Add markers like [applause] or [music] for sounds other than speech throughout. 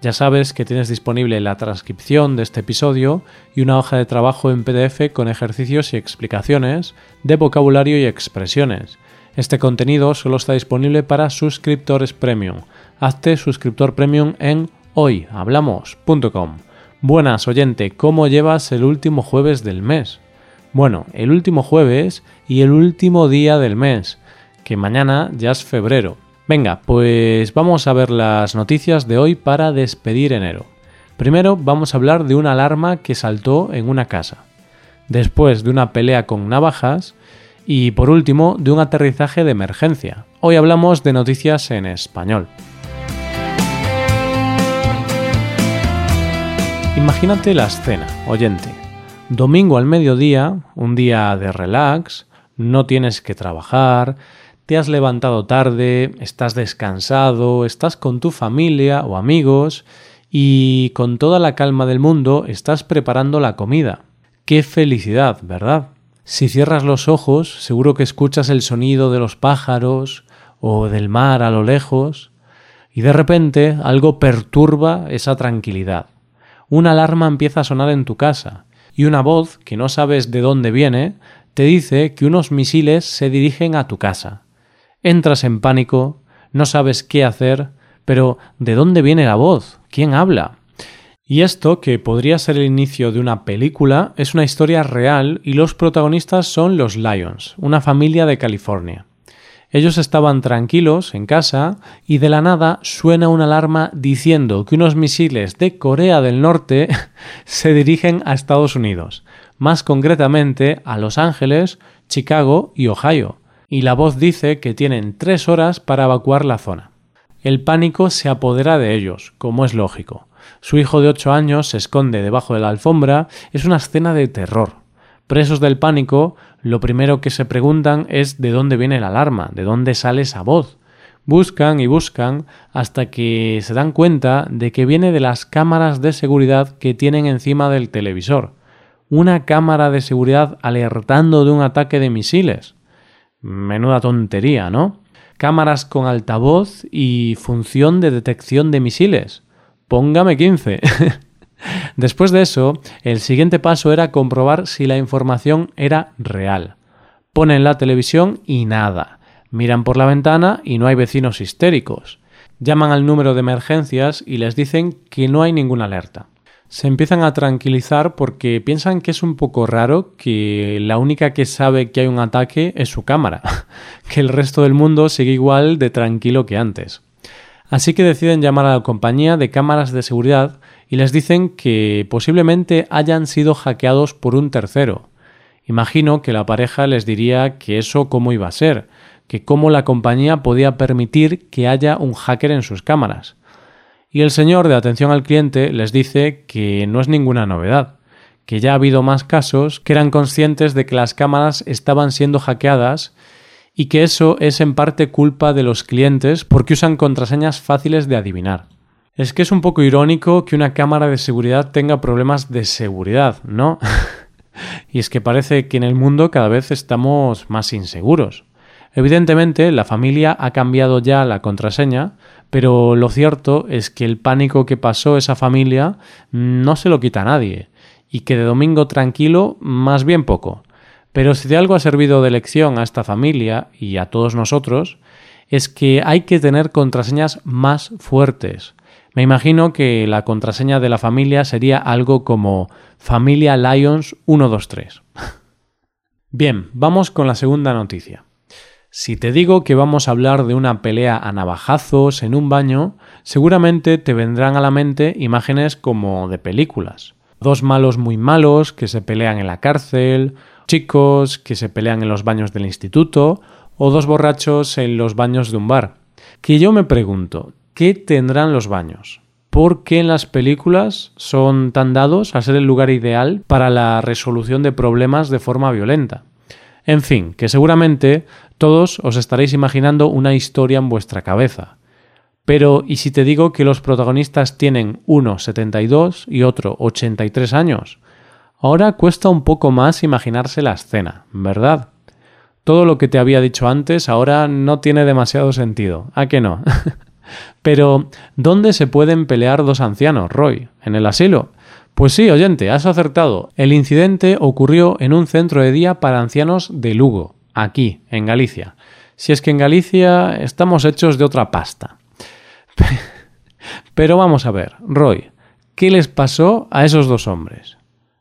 Ya sabes que tienes disponible la transcripción de este episodio y una hoja de trabajo en PDF con ejercicios y explicaciones de vocabulario y expresiones. Este contenido solo está disponible para suscriptores premium. Hazte suscriptor premium en hoyhablamos.com. Buenas, oyente, ¿cómo llevas el último jueves del mes? Bueno, el último jueves y el último día del mes, que mañana ya es febrero. Venga, pues vamos a ver las noticias de hoy para despedir enero. Primero vamos a hablar de una alarma que saltó en una casa. Después de una pelea con navajas. Y por último, de un aterrizaje de emergencia. Hoy hablamos de noticias en español. Imagínate la escena, oyente. Domingo al mediodía, un día de relax, no tienes que trabajar, te has levantado tarde, estás descansado, estás con tu familia o amigos y con toda la calma del mundo estás preparando la comida. ¡Qué felicidad, ¿verdad? Si cierras los ojos, seguro que escuchas el sonido de los pájaros o del mar a lo lejos, y de repente algo perturba esa tranquilidad. Una alarma empieza a sonar en tu casa, y una voz, que no sabes de dónde viene, te dice que unos misiles se dirigen a tu casa. Entras en pánico, no sabes qué hacer, pero ¿de dónde viene la voz? ¿Quién habla? Y esto, que podría ser el inicio de una película, es una historia real y los protagonistas son los Lions, una familia de California. Ellos estaban tranquilos en casa y de la nada suena una alarma diciendo que unos misiles de Corea del Norte [laughs] se dirigen a Estados Unidos, más concretamente a Los Ángeles, Chicago y Ohio y la voz dice que tienen tres horas para evacuar la zona. El pánico se apodera de ellos, como es lógico. Su hijo de ocho años se esconde debajo de la alfombra, es una escena de terror. Presos del pánico, lo primero que se preguntan es de dónde viene la alarma, de dónde sale esa voz. Buscan y buscan hasta que se dan cuenta de que viene de las cámaras de seguridad que tienen encima del televisor. Una cámara de seguridad alertando de un ataque de misiles. Menuda tontería, ¿no? Cámaras con altavoz y función de detección de misiles. Póngame 15. [laughs] Después de eso, el siguiente paso era comprobar si la información era real. Ponen la televisión y nada. Miran por la ventana y no hay vecinos histéricos. Llaman al número de emergencias y les dicen que no hay ninguna alerta se empiezan a tranquilizar porque piensan que es un poco raro que la única que sabe que hay un ataque es su cámara, [laughs] que el resto del mundo sigue igual de tranquilo que antes. Así que deciden llamar a la compañía de cámaras de seguridad y les dicen que posiblemente hayan sido hackeados por un tercero. Imagino que la pareja les diría que eso cómo iba a ser, que cómo la compañía podía permitir que haya un hacker en sus cámaras. Y el señor de atención al cliente les dice que no es ninguna novedad, que ya ha habido más casos que eran conscientes de que las cámaras estaban siendo hackeadas y que eso es en parte culpa de los clientes porque usan contraseñas fáciles de adivinar. Es que es un poco irónico que una cámara de seguridad tenga problemas de seguridad, ¿no? [laughs] y es que parece que en el mundo cada vez estamos más inseguros. Evidentemente, la familia ha cambiado ya la contraseña, pero lo cierto es que el pánico que pasó esa familia no se lo quita a nadie, y que de domingo tranquilo más bien poco. Pero si de algo ha servido de lección a esta familia y a todos nosotros, es que hay que tener contraseñas más fuertes. Me imagino que la contraseña de la familia sería algo como familia Lions 123. [laughs] Bien, vamos con la segunda noticia. Si te digo que vamos a hablar de una pelea a navajazos en un baño, seguramente te vendrán a la mente imágenes como de películas. Dos malos muy malos que se pelean en la cárcel, chicos que se pelean en los baños del instituto, o dos borrachos en los baños de un bar. Que yo me pregunto, ¿qué tendrán los baños? por qué en las películas son tan dados a ser el lugar ideal para la resolución de problemas de forma violenta. En fin, que seguramente todos os estaréis imaginando una historia en vuestra cabeza. Pero, ¿y si te digo que los protagonistas tienen uno 72 y otro 83 años? Ahora cuesta un poco más imaginarse la escena, ¿verdad? Todo lo que te había dicho antes ahora no tiene demasiado sentido, ¿a qué no? [laughs] Pero, ¿dónde se pueden pelear dos ancianos, Roy? ¿En el asilo? Pues sí, oyente, has acertado. El incidente ocurrió en un centro de día para ancianos de Lugo, aquí, en Galicia. Si es que en Galicia estamos hechos de otra pasta. [laughs] Pero vamos a ver, Roy, ¿qué les pasó a esos dos hombres?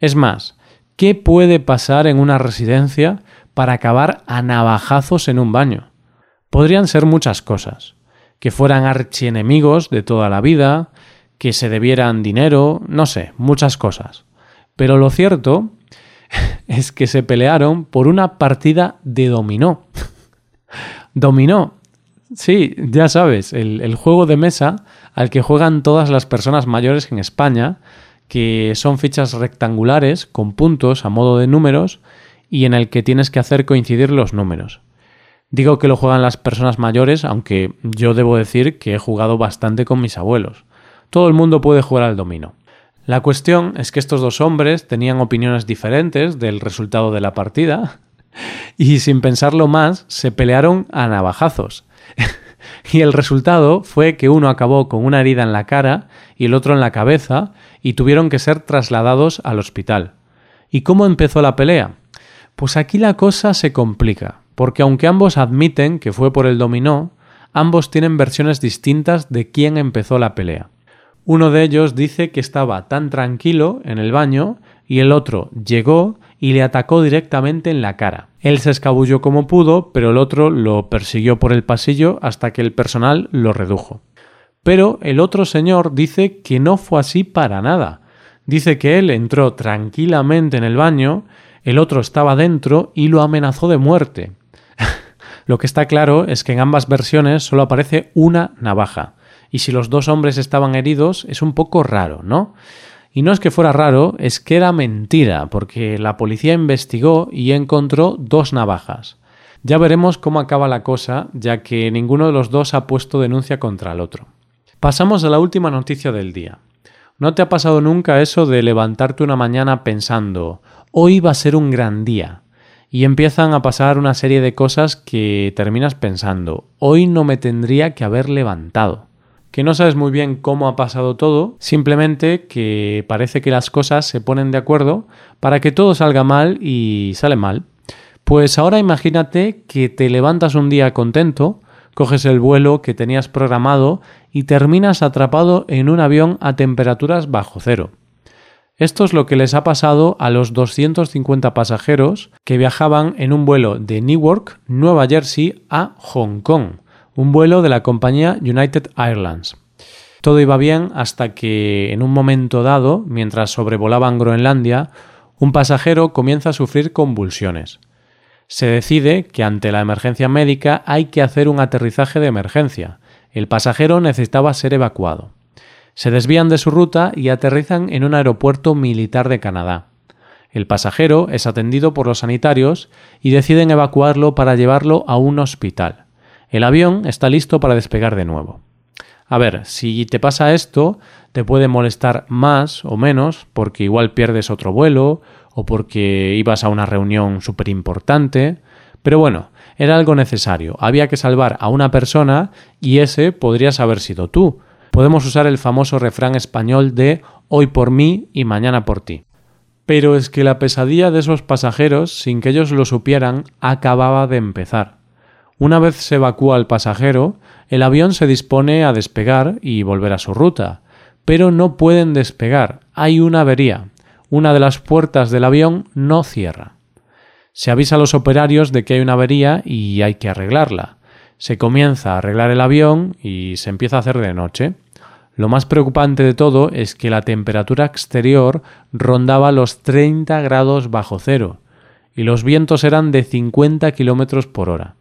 Es más, ¿qué puede pasar en una residencia para acabar a navajazos en un baño? Podrían ser muchas cosas. Que fueran archienemigos de toda la vida, que se debieran dinero, no sé, muchas cosas. Pero lo cierto es que se pelearon por una partida de dominó. dominó. Sí, ya sabes, el, juego de mesa al que juegan todas las personas mayores en España, que son fichas rectangulares con puntos a modo de números y en el que tienes que hacer coincidir los números. Digo que lo juegan las personas mayores, aunque yo debo decir que he jugado bastante con mis abuelos todo el mundo puede jugar al dominó. La cuestión es que estos dos hombres tenían opiniones diferentes del resultado de la partida [laughs] y sin pensarlo más se pelearon a navajazos. [laughs] y el resultado fue que uno acabó con una herida en la cara y el otro en la cabeza y tuvieron que ser trasladados al hospital. ¿Y cómo empezó la pelea? Pues aquí la cosa se complica, porque aunque ambos admiten que fue por el dominó, ambos tienen versiones distintas de quién empezó la pelea. Uno de ellos dice que estaba tan tranquilo en el baño y el otro llegó y le atacó directamente en la cara. Él se escabulló como pudo, pero el otro lo persiguió por el pasillo hasta que el personal lo redujo. Pero el otro señor dice que no fue así para nada. Dice que él entró tranquilamente en el baño, el otro estaba dentro y lo amenazó de muerte. [laughs] lo que está claro es que en ambas versiones solo aparece una navaja y si los dos hombres estaban heridos es un poco raro, ¿no? Y no es que fuera raro, es que era mentira, porque la policía investigó y encontró dos navajas. Ya veremos cómo acaba la cosa, ya que ninguno de los dos ha puesto denuncia contra el otro. Pasamos a la última noticia del día. ¿No te ha pasado nunca eso de levantarte una mañana pensando, hoy va a ser un gran día? Y empiezan a pasar una serie de cosas que terminas pensando, hoy no me tendría que haber levantado que no sabes muy bien cómo ha pasado todo, simplemente que parece que las cosas se ponen de acuerdo para que todo salga mal y sale mal. Pues ahora imagínate que te levantas un día contento, coges el vuelo que tenías programado y terminas atrapado en un avión a temperaturas bajo cero. Esto es lo que les ha pasado a los 250 pasajeros que viajaban en un vuelo de Newark, Nueva Jersey, a Hong Kong un vuelo de la compañía United Airlines. Todo iba bien hasta que, en un momento dado, mientras sobrevolaban Groenlandia, un pasajero comienza a sufrir convulsiones. Se decide que ante la emergencia médica hay que hacer un aterrizaje de emergencia. El pasajero necesitaba ser evacuado. Se desvían de su ruta y aterrizan en un aeropuerto militar de Canadá. El pasajero es atendido por los sanitarios y deciden evacuarlo para llevarlo a un hospital. El avión está listo para despegar de nuevo. A ver, si te pasa esto, te puede molestar más o menos porque igual pierdes otro vuelo o porque ibas a una reunión súper importante. Pero bueno, era algo necesario. Había que salvar a una persona y ese podrías haber sido tú. Podemos usar el famoso refrán español de hoy por mí y mañana por ti. Pero es que la pesadilla de esos pasajeros, sin que ellos lo supieran, acababa de empezar. Una vez se evacúa al pasajero, el avión se dispone a despegar y volver a su ruta, pero no pueden despegar, hay una avería. Una de las puertas del avión no cierra. Se avisa a los operarios de que hay una avería y hay que arreglarla. Se comienza a arreglar el avión y se empieza a hacer de noche. Lo más preocupante de todo es que la temperatura exterior rondaba los 30 grados bajo cero y los vientos eran de 50 kilómetros por hora.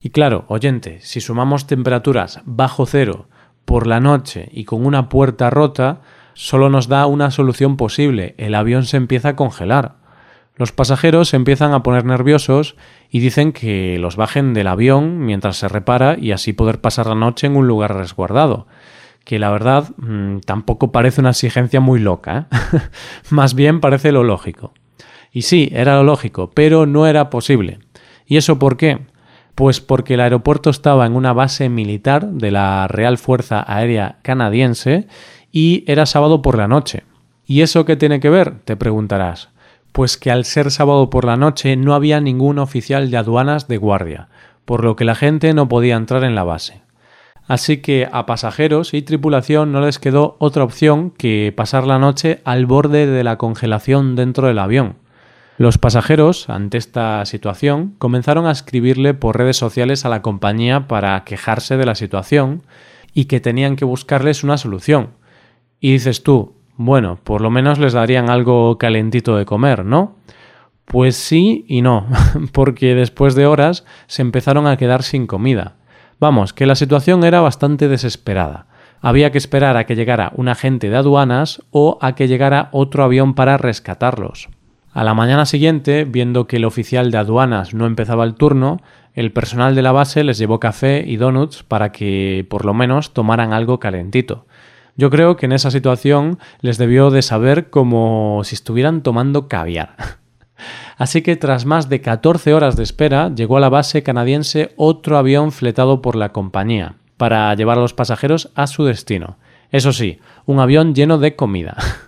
Y claro, oyente, si sumamos temperaturas bajo cero por la noche y con una puerta rota, solo nos da una solución posible. El avión se empieza a congelar. Los pasajeros se empiezan a poner nerviosos y dicen que los bajen del avión mientras se repara y así poder pasar la noche en un lugar resguardado. Que la verdad mm, tampoco parece una exigencia muy loca. ¿eh? [laughs] Más bien parece lo lógico. Y sí, era lo lógico, pero no era posible. ¿Y eso por qué? Pues porque el aeropuerto estaba en una base militar de la Real Fuerza Aérea Canadiense y era sábado por la noche. ¿Y eso qué tiene que ver? te preguntarás. Pues que al ser sábado por la noche no había ningún oficial de aduanas de guardia, por lo que la gente no podía entrar en la base. Así que a pasajeros y tripulación no les quedó otra opción que pasar la noche al borde de la congelación dentro del avión. Los pasajeros, ante esta situación, comenzaron a escribirle por redes sociales a la compañía para quejarse de la situación y que tenían que buscarles una solución. Y dices tú, bueno, por lo menos les darían algo calentito de comer, ¿no? Pues sí y no, [laughs] porque después de horas se empezaron a quedar sin comida. Vamos, que la situación era bastante desesperada. Había que esperar a que llegara un agente de aduanas o a que llegara otro avión para rescatarlos. A la mañana siguiente, viendo que el oficial de aduanas no empezaba el turno, el personal de la base les llevó café y donuts para que por lo menos tomaran algo calentito. Yo creo que en esa situación les debió de saber como si estuvieran tomando caviar. [laughs] Así que tras más de 14 horas de espera, llegó a la base canadiense otro avión fletado por la compañía para llevar a los pasajeros a su destino. Eso sí, un avión lleno de comida. [laughs]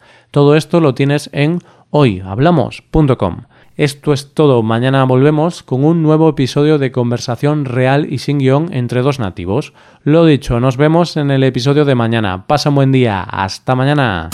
Todo esto lo tienes en hoyhablamos.com. Esto es todo. Mañana volvemos con un nuevo episodio de conversación real y sin guion entre dos nativos. Lo dicho, nos vemos en el episodio de mañana. Pasa un buen día. Hasta mañana.